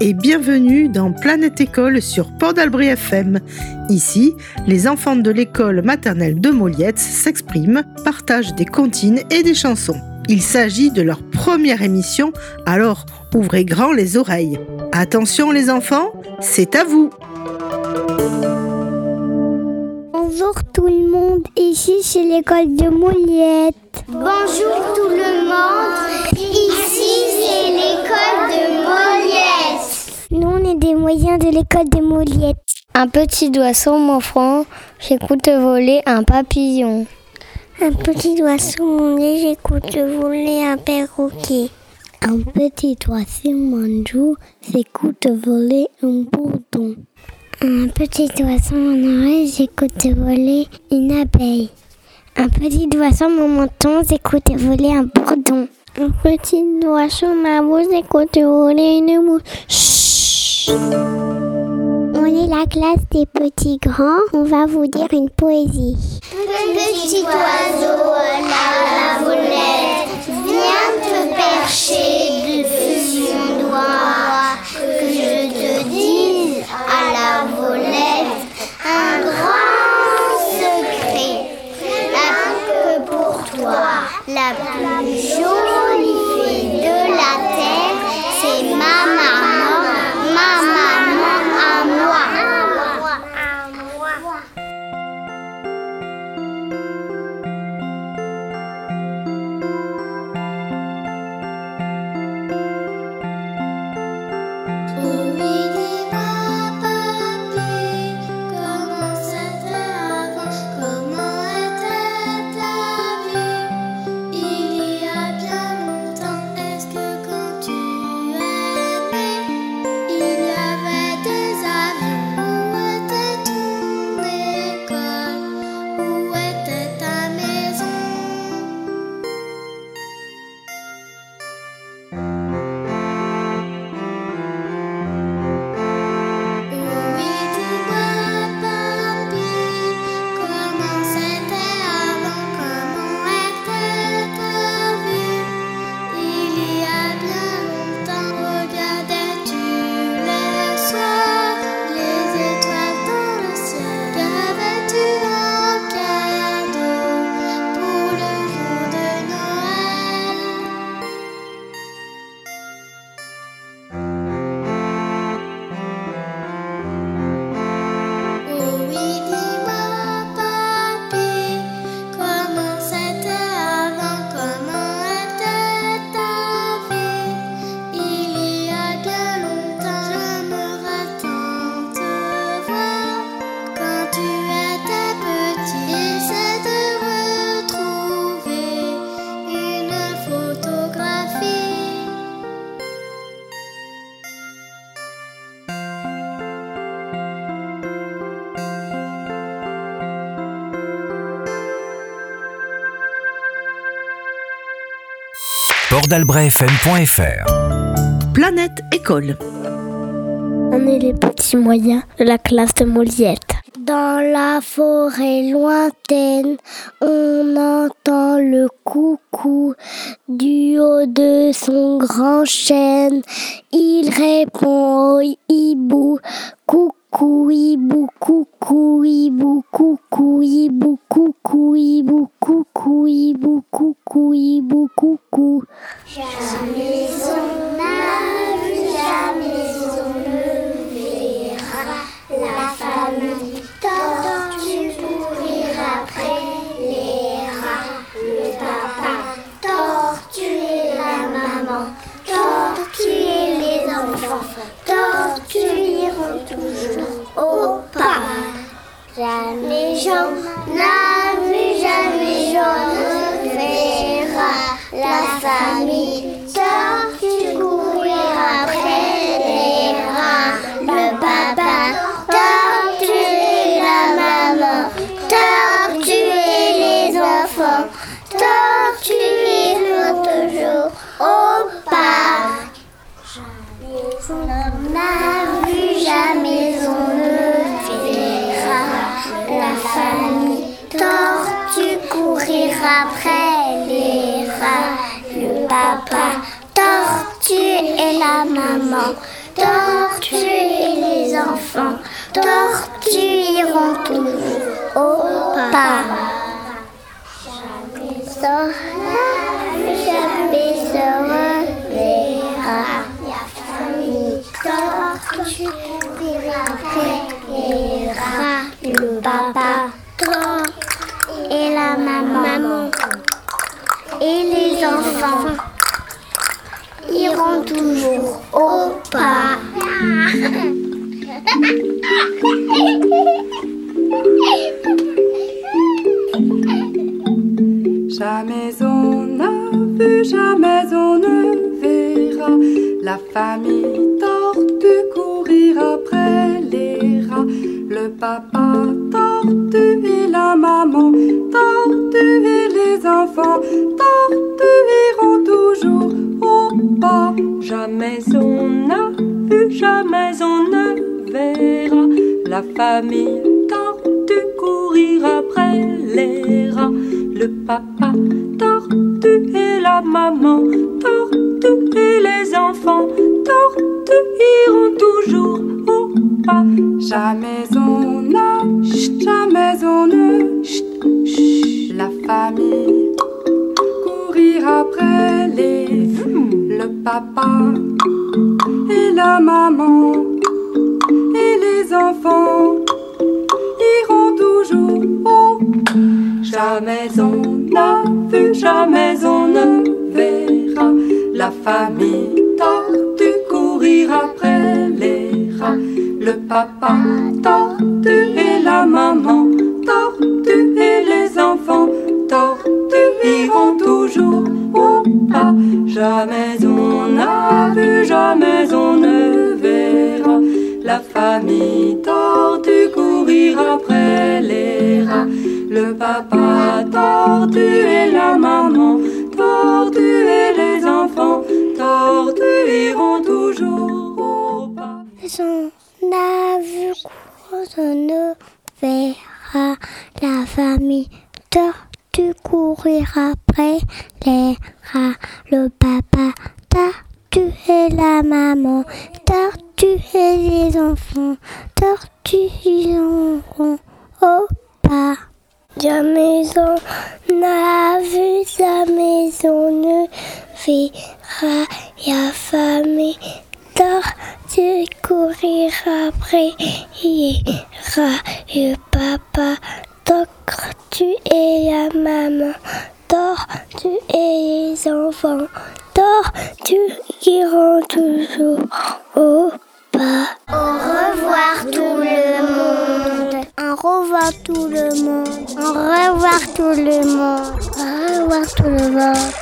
et bienvenue dans Planète École sur Port d'Albret FM. Ici, les enfants de l'école maternelle de Moliette s'expriment, partagent des comptines et des chansons. Il s'agit de leur première émission, alors ouvrez grand les oreilles. Attention les enfants, c'est à vous. Bonjour tout le monde, ici c'est l'école de Moliette. Bonjour tout le monde, ici c'est l'école de Moliette. Nous on est des moyens de l'école de Moliette. Un petit oiseau m'offrant, j'écoute voler un papillon. Un petit oiseau mon nez, j'écoute voler un perroquet. Un petit oiseau manjou, j'écoute voler un bourdon. Un petit oiseau mon oreille, j'écoute voler une abeille. Un petit oiseau mon menton, j'écoute voler un bourdon. Un petit oiseau ma j'écoute voler une mouche. Chut. On est la classe des petits grands, on va vous dire une poésie. Petit oiseau à la volette, viens te percher portdalbretfm.fr Planète École. On est les petits moyens de la classe de Moliette. Dans la forêt lointaine, on entend le coucou du haut de son grand chêne. Il répond coucou hibou, coucou hibou, coucou hibou, coucou hibou, coucou hibou, la maman. Et les enfants, tortues iront toujours au pas. Papa tortue et la maman tortue et les enfants tortue iront toujours au pas. Jamais on n'a vu, jamais on ne verra la famille tortue courir après les rats. Le papa tortue et la maman tortue et les enfants tortue iront toujours Jamais on n'a, jamais on ne, la famille courir après les, le papa et la maman et les enfants iront toujours au Jamais on n'a vu, jamais on ne verra la famille tortue courir après. Le papa tortue et la maman tortue et les enfants tortue iront toujours au pas. Jamais on n'a vu, jamais on ne verra la famille tortue courir après les rats. Le papa tortue et la maman tortue et les enfants tortue iront toujours au pas. Ne verra la famille tortue courir après les rats. Le papa tortue et la maman tortue et les enfants tortue iront au pas. Jamais on n'a vu, jamais on ne verra la famille tortue courir après les rats. Le papa tortue et la maman tortue et les enfants tortue iront toujours au pas. Au revoir tout le monde. Au revoir tout le monde. Au revoir tout le monde. Au revoir tout le monde.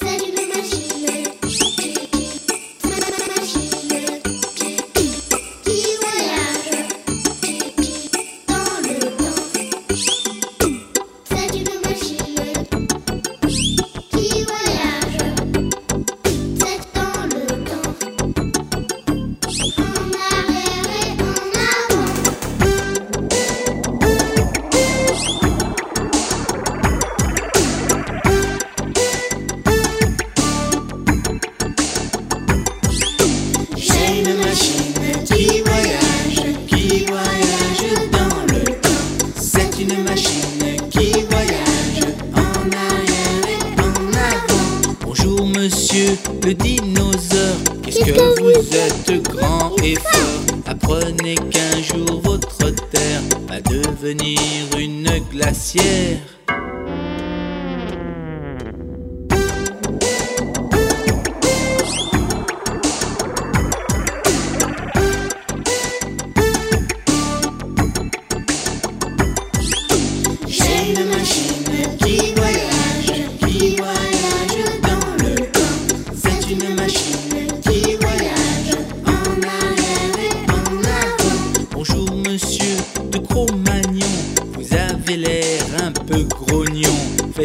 C'est, c'est, c'est, le dinosaure, qu'est-ce que vous êtes grand et fort? Apprenez qu'un jour votre terre va devenir une glacière.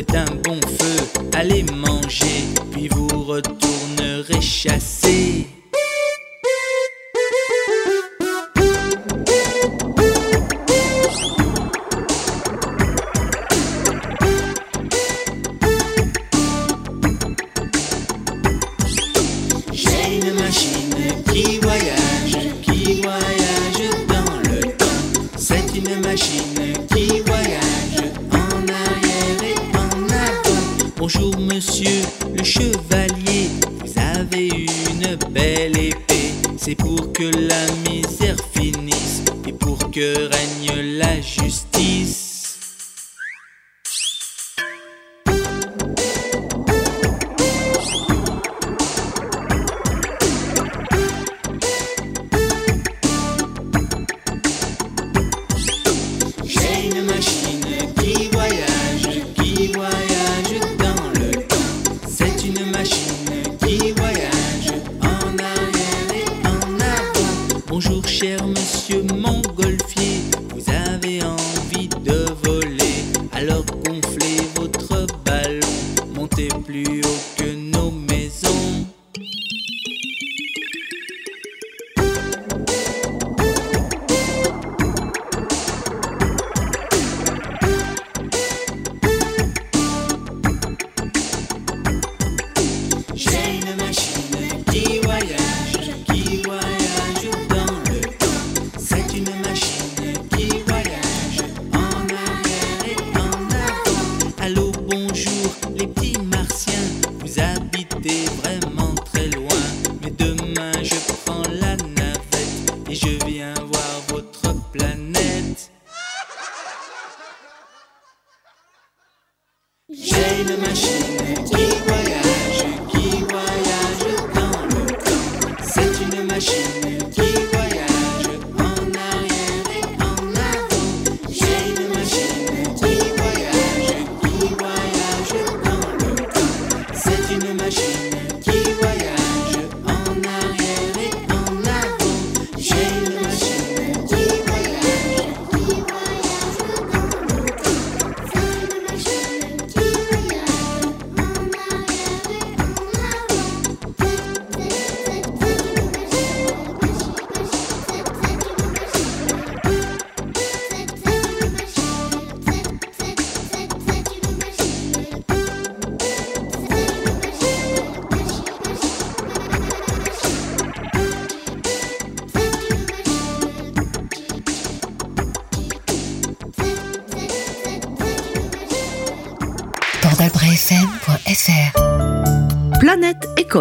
tan chevalier, vous avez une belle épée. C'est pour que la misère finisse et pour que règne la justice.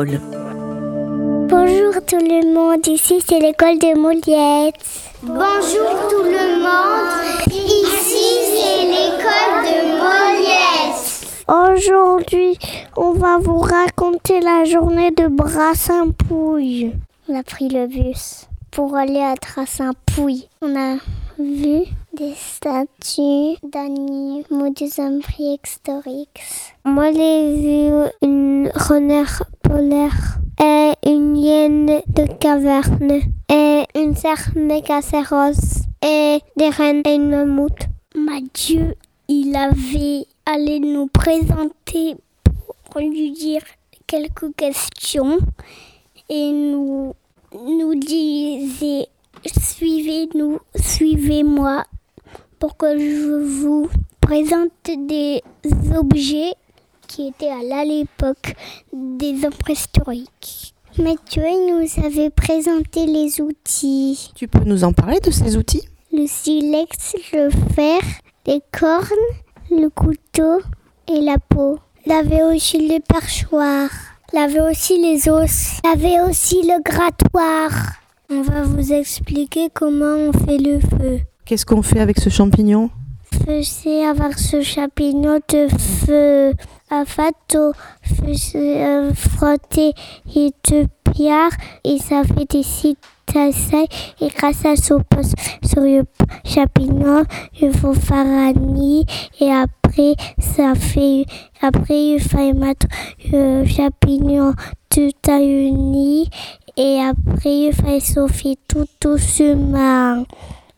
Bonjour tout le monde, ici c'est l'école de Moliette. Bonjour tout le monde, ici c'est l'école de Moliette. Aujourd'hui, on va vous raconter la journée de Brassampouille. On a pris le bus pour aller à Trassampouille. On a vu des statues d'animaux des hommes préhistoriques. Moi, j'ai vu une renard polaire et une hyène de caverne et une cerf mégacéros et des rennes et une mammouth. Mathieu, il avait allé nous présenter pour lui dire quelques questions et nous nous disait suivez-nous, suivez-moi pour que je vous présente des objets qui étaient à l'époque des hommes préhistoriques. Mathieu nous avait présenté les outils. Tu peux nous en parler de ces outils? Le silex, le fer, les cornes, le couteau et la peau. Il avait aussi le perchoir. Il avait aussi les os. Il avait aussi le grattoir. On va vous expliquer comment on fait le feu. Qu'est-ce qu'on fait avec ce champignon? C'est avec ce champignon de feu. À fato, euh, frotter et de pierre et ça fait des citations et grâce à ce sur le champignon, il faut faire un nid et après ça fait après il faut mettre le champignon tout à un nid et après il faut chauffer tout doucement.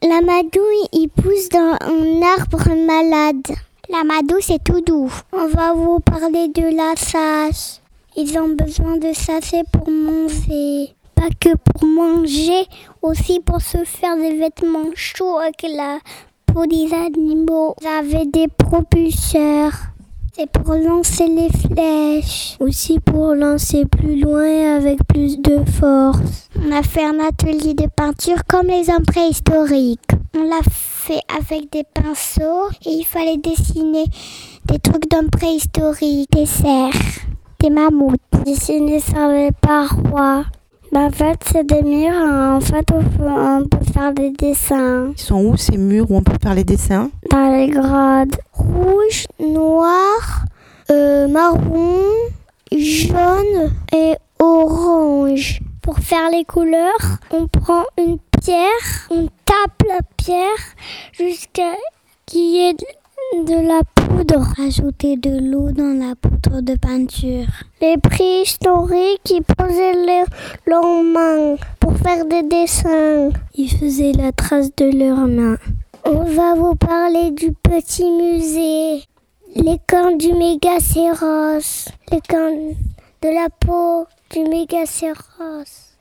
La madouille, il pousse dans un arbre malade. La madouille, c'est tout doux. On va vous parler de la sasse. Ils ont besoin de sachet pour manger. Pas que pour manger, aussi pour se faire des vêtements chauds avec la peau des animaux. Vous avez des propulseurs. C'est pour lancer les flèches. Aussi pour lancer plus loin avec plus de force. On a fait un atelier de peinture comme les hommes préhistoriques. On l'a fait avec des pinceaux et il fallait dessiner des trucs d'hommes préhistoriques, des cerfs, des mammouths. Dessiner sur les parois. Ben, en fait, c'est des murs. En fait, on peut, faire des dessins Ils sont où ces murs où on peut faire les dessins? Dans les grades rouge, noir, marron, jaune et orange. Pour faire les couleurs, on prend une pierre, on tape la pierre jusqu'à qu'il y ait de la poudre. Ajouter de l'eau dans la poudre de peinture. Les préhistoriques, ils posaient leurs mains pour faire des dessins. Ils faisaient la trace de leurs mains. On va vous parler du petit musée. Les cornes du mégacéros. Les cornes de la peau du mégacéros.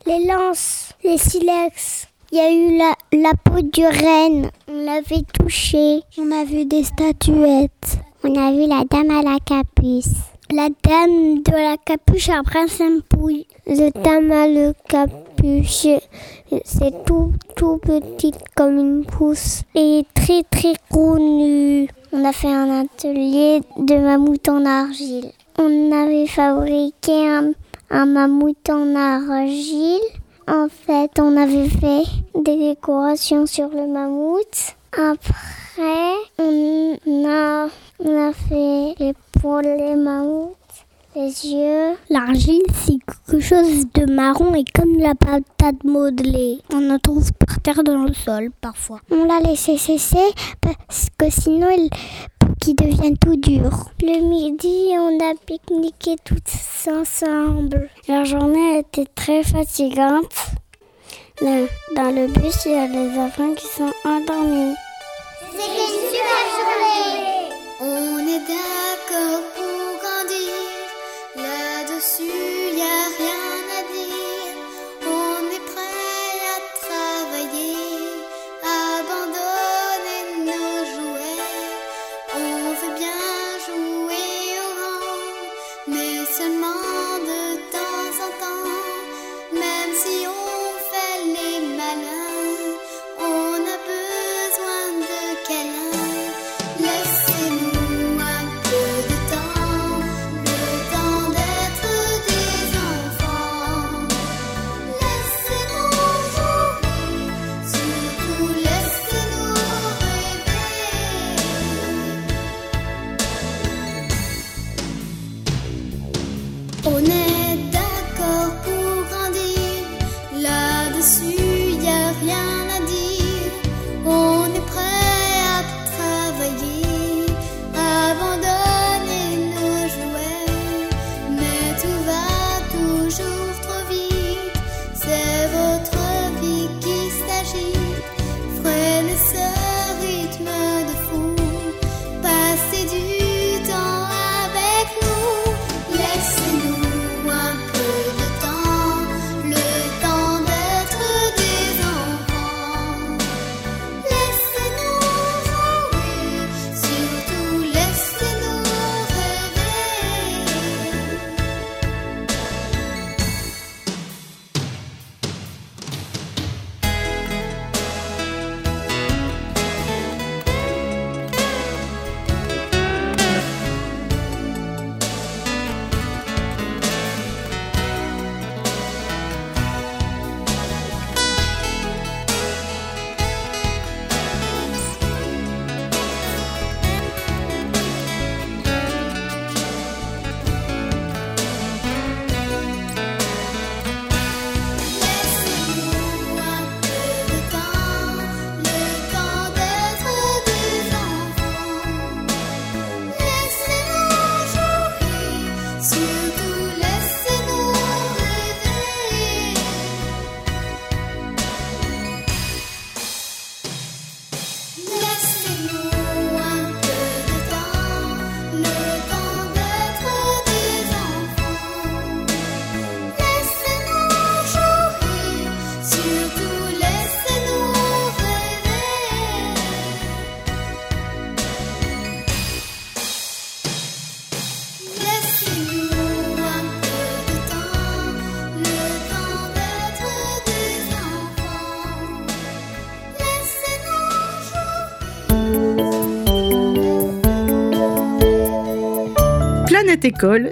Les lances, les silex. Il y a eu la, la peau du renne. On l'avait touchée. On a vu des statuettes. On a vu la dame à la capuce. La dame de la capuche à Prince Pouille. Le dame à la capuche, c'est tout, tout petit comme une pousse. Et très, très connu. On a fait un atelier de mammouth en argile. On avait fabriqué un, mammouth en argile. En fait, on avait fait des décorations sur le mammouth. Après, on a, fait les pour les mammouths, les yeux. L'argile, c'est quelque chose de marron et comme la patate modelée. On en trouve dans le sol parfois. On l'a laissé cesser parce que sinon, il pour qu'il devienne tout dur. Le midi, on a pique-niqué tous ensemble. La journée était très fatigante. Dans le bus, il y a les enfants qui sont endormis. On est d'accord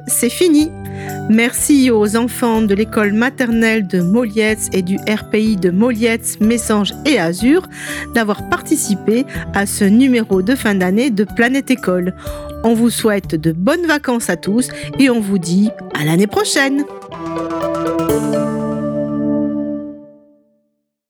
C'est fini. Merci aux enfants de l'école maternelle de Molietz et du RPI de Molietz, Messanges et Azur d'avoir participé à ce numéro de fin d'année de Planète École. On vous souhaite de bonnes vacances à tous et on vous dit à l'année prochaine.